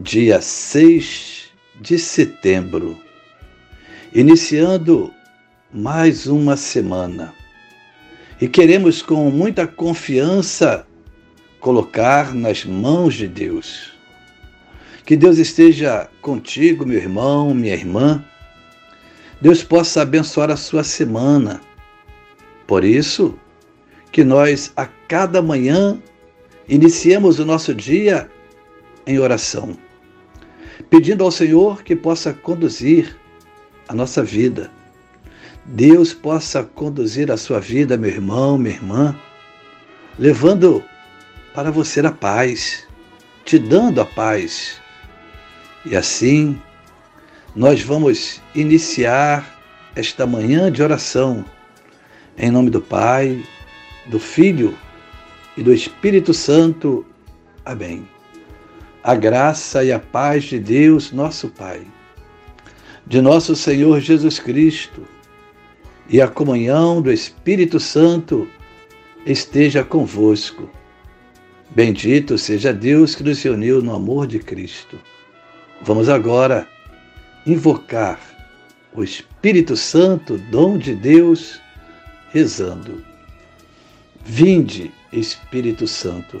dia 6 de setembro, iniciando mais uma semana. E queremos com muita confiança colocar nas mãos de Deus. Que Deus esteja contigo, meu irmão, minha irmã. Deus possa abençoar a sua semana. Por isso, que nós a cada manhã iniciemos o nosso dia em oração pedindo ao Senhor que possa conduzir a nossa vida. Deus possa conduzir a sua vida, meu irmão, minha irmã, levando para você a paz, te dando a paz. E assim, nós vamos iniciar esta manhã de oração, em nome do Pai, do Filho e do Espírito Santo. Amém a graça e a paz de Deus, nosso Pai, de nosso Senhor Jesus Cristo e a comunhão do Espírito Santo esteja convosco. Bendito seja Deus que nos uniu no amor de Cristo. Vamos agora invocar o Espírito Santo, dom de Deus, rezando. Vinde, Espírito Santo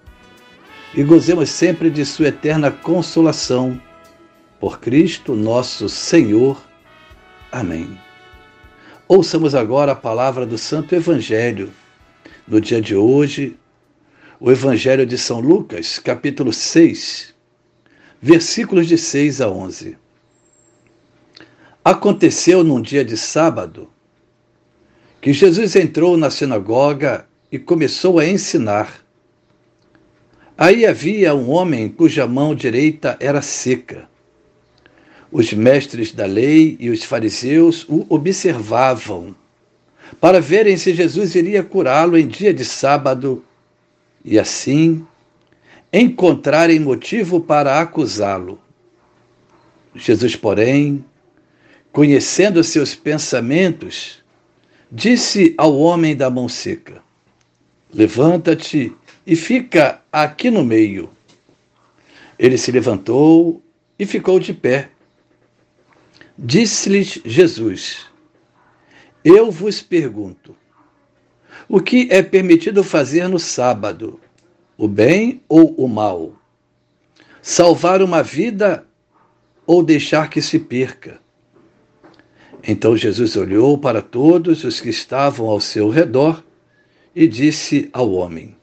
e gozemos sempre de Sua eterna consolação. Por Cristo nosso Senhor. Amém. Ouçamos agora a palavra do Santo Evangelho. No dia de hoje, o Evangelho de São Lucas, capítulo 6, versículos de 6 a 11. Aconteceu num dia de sábado que Jesus entrou na sinagoga e começou a ensinar. Aí havia um homem cuja mão direita era seca. Os mestres da lei e os fariseus o observavam para verem se Jesus iria curá-lo em dia de sábado e assim encontrarem motivo para acusá-lo. Jesus, porém, conhecendo seus pensamentos, disse ao homem da mão seca: Levanta-te e fica aqui no meio. Ele se levantou e ficou de pé. Disse-lhes Jesus: Eu vos pergunto, o que é permitido fazer no sábado, o bem ou o mal? Salvar uma vida ou deixar que se perca? Então Jesus olhou para todos os que estavam ao seu redor e disse ao homem: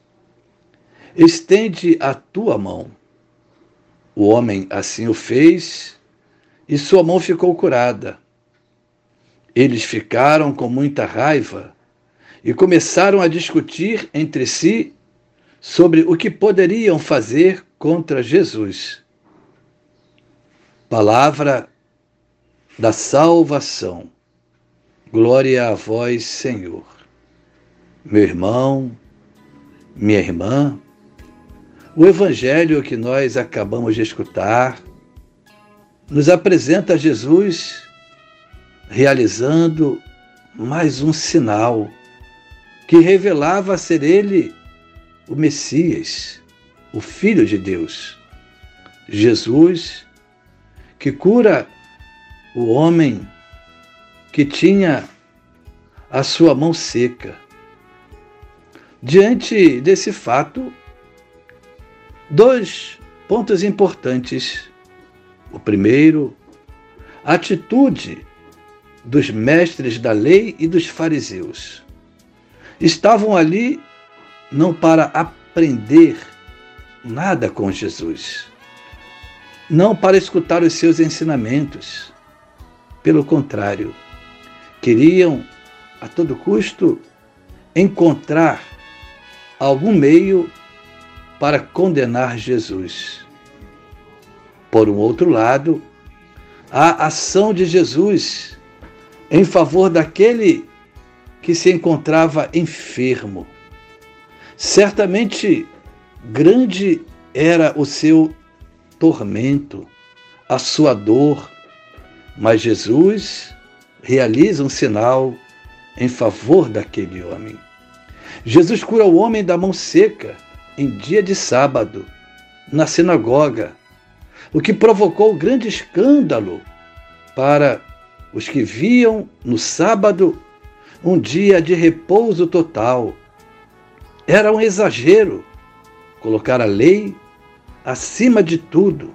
Estende a tua mão. O homem assim o fez e sua mão ficou curada. Eles ficaram com muita raiva e começaram a discutir entre si sobre o que poderiam fazer contra Jesus. Palavra da salvação. Glória a vós, Senhor. Meu irmão, minha irmã, o evangelho que nós acabamos de escutar nos apresenta Jesus realizando mais um sinal que revelava ser ele o Messias, o Filho de Deus. Jesus que cura o homem que tinha a sua mão seca. Diante desse fato, Dois pontos importantes. O primeiro, a atitude dos mestres da lei e dos fariseus. Estavam ali não para aprender nada com Jesus, não para escutar os seus ensinamentos. Pelo contrário, queriam a todo custo encontrar algum meio para condenar Jesus. Por um outro lado, a ação de Jesus em favor daquele que se encontrava enfermo. Certamente grande era o seu tormento, a sua dor, mas Jesus realiza um sinal em favor daquele homem. Jesus cura o homem da mão seca em dia de sábado, na sinagoga, o que provocou grande escândalo para os que viam no sábado um dia de repouso total. Era um exagero colocar a lei acima de tudo.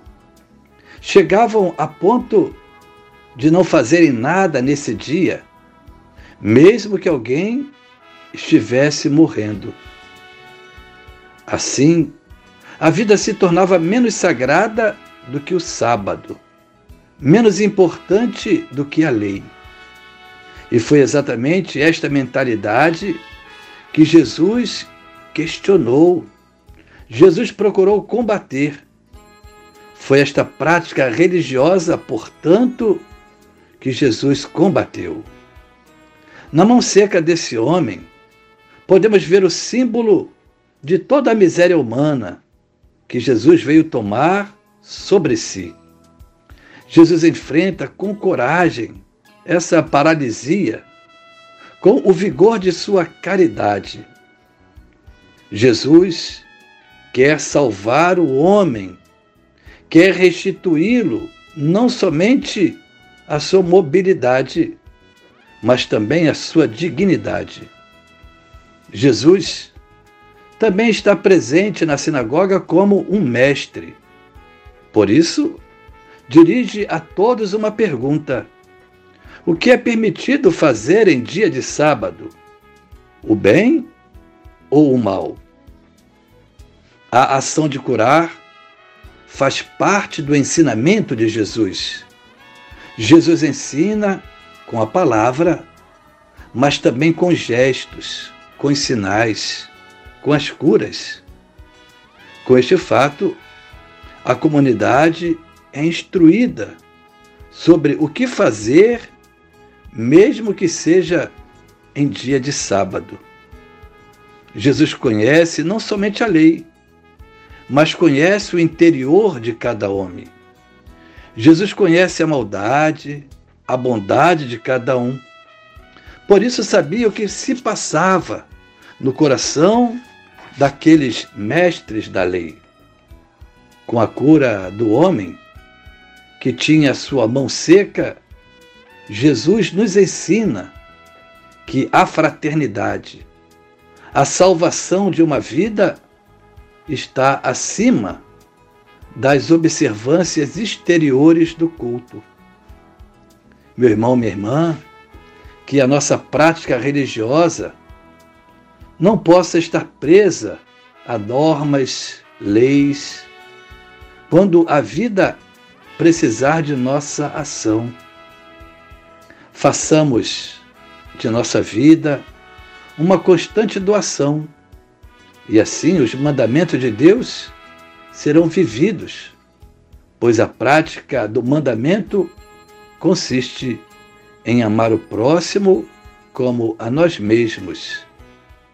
Chegavam a ponto de não fazerem nada nesse dia, mesmo que alguém estivesse morrendo. Assim, a vida se tornava menos sagrada do que o sábado, menos importante do que a lei. E foi exatamente esta mentalidade que Jesus questionou, Jesus procurou combater. Foi esta prática religiosa, portanto, que Jesus combateu. Na mão seca desse homem, podemos ver o símbolo de toda a miséria humana que Jesus veio tomar sobre si. Jesus enfrenta com coragem essa paralisia, com o vigor de sua caridade. Jesus quer salvar o homem, quer restituí-lo não somente a sua mobilidade, mas também a sua dignidade. Jesus também está presente na sinagoga como um mestre. Por isso, dirige a todos uma pergunta: O que é permitido fazer em dia de sábado? O bem ou o mal? A ação de curar faz parte do ensinamento de Jesus. Jesus ensina com a palavra, mas também com gestos, com sinais com as curas. Com este fato, a comunidade é instruída sobre o que fazer, mesmo que seja em dia de sábado. Jesus conhece não somente a lei, mas conhece o interior de cada homem. Jesus conhece a maldade, a bondade de cada um. Por isso sabia o que se passava no coração daqueles mestres da lei. Com a cura do homem que tinha sua mão seca, Jesus nos ensina que a fraternidade, a salvação de uma vida está acima das observâncias exteriores do culto. Meu irmão, minha irmã, que a nossa prática religiosa não possa estar presa a normas, leis, quando a vida precisar de nossa ação. Façamos de nossa vida uma constante doação, e assim os mandamentos de Deus serão vividos, pois a prática do mandamento consiste em amar o próximo como a nós mesmos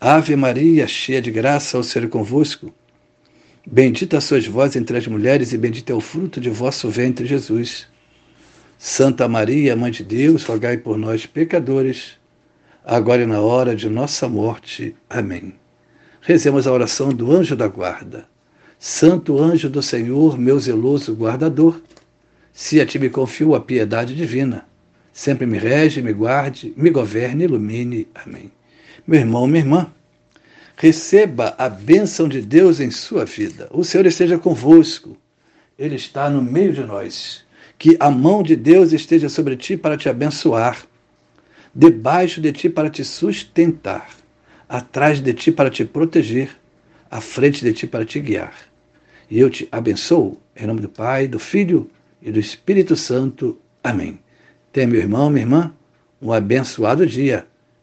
Ave Maria, cheia de graça, ao ser convosco. Bendita sois vós entre as mulheres, e bendito é o fruto de vosso ventre, Jesus. Santa Maria, Mãe de Deus, rogai por nós, pecadores, agora e na hora de nossa morte. Amém. Rezemos a oração do anjo da guarda. Santo anjo do Senhor, meu zeloso guardador, se a ti me confio a piedade divina, sempre me rege, me guarde, me governe, ilumine. Amém. Meu irmão, minha irmã, Receba a bênção de Deus em sua vida. O Senhor esteja convosco. Ele está no meio de nós. Que a mão de Deus esteja sobre ti para te abençoar, debaixo de ti para te sustentar, atrás de ti para te proteger, à frente de ti para te guiar. E eu te abençoo, em nome do Pai, do Filho e do Espírito Santo. Amém. Tenha, meu irmão, minha irmã, um abençoado dia.